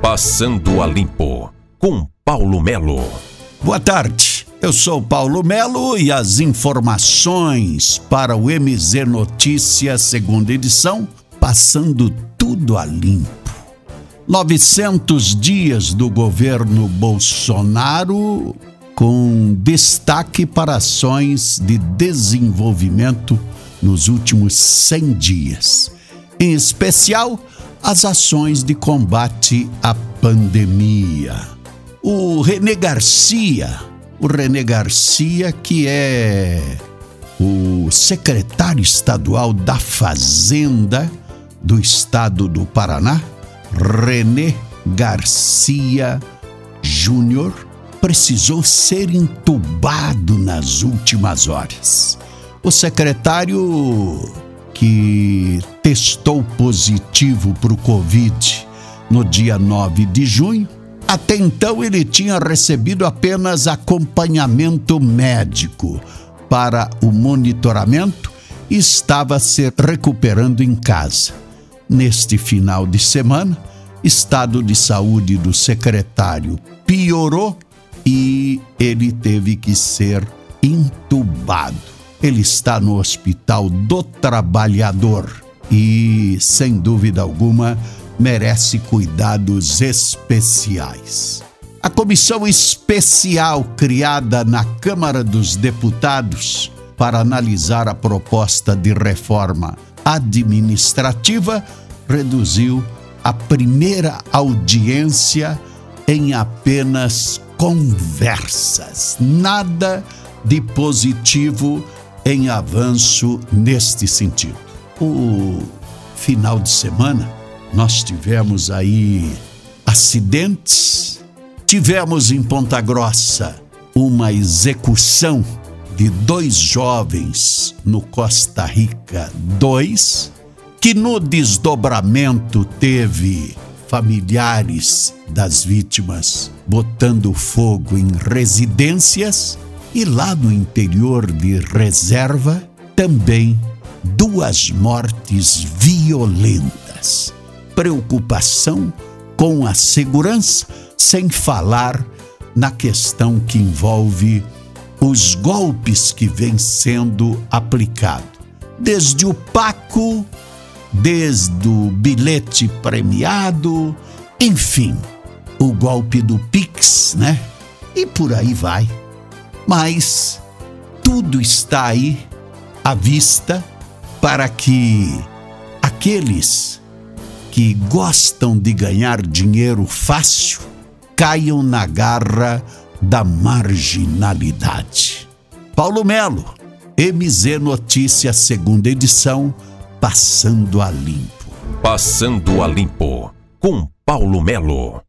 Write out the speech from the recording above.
Passando a Limpo, com Paulo Melo. Boa tarde, eu sou Paulo Melo e as informações para o MZ Notícias, segunda edição, passando tudo a limpo. 900 dias do governo Bolsonaro, com destaque para ações de desenvolvimento nos últimos 100 dias. Em especial, as ações de combate à pandemia. O René Garcia, o René Garcia, que é o secretário estadual da Fazenda do estado do Paraná, René Garcia Júnior, precisou ser entubado nas últimas horas. O secretário que testou positivo para o Covid no dia 9 de junho. Até então ele tinha recebido apenas acompanhamento médico para o monitoramento e estava se recuperando em casa. Neste final de semana, estado de saúde do secretário piorou e ele teve que ser intubado. Ele está no Hospital do Trabalhador e, sem dúvida alguma, merece cuidados especiais. A comissão especial criada na Câmara dos Deputados para analisar a proposta de reforma administrativa reduziu a primeira audiência em apenas conversas. Nada de positivo em avanço neste sentido. O final de semana nós tivemos aí acidentes, tivemos em Ponta Grossa uma execução de dois jovens no Costa Rica 2, que no desdobramento teve familiares das vítimas botando fogo em residências e lá no interior de reserva, também duas mortes violentas. Preocupação com a segurança, sem falar na questão que envolve os golpes que vêm sendo aplicados. Desde o Paco, desde o bilhete premiado, enfim, o golpe do Pix, né? E por aí vai mas tudo está aí à vista para que aqueles que gostam de ganhar dinheiro fácil caiam na garra da marginalidade. Paulo Melo, MZ Notícias, segunda edição, Passando a Limpo. Passando a Limpo, com Paulo Melo.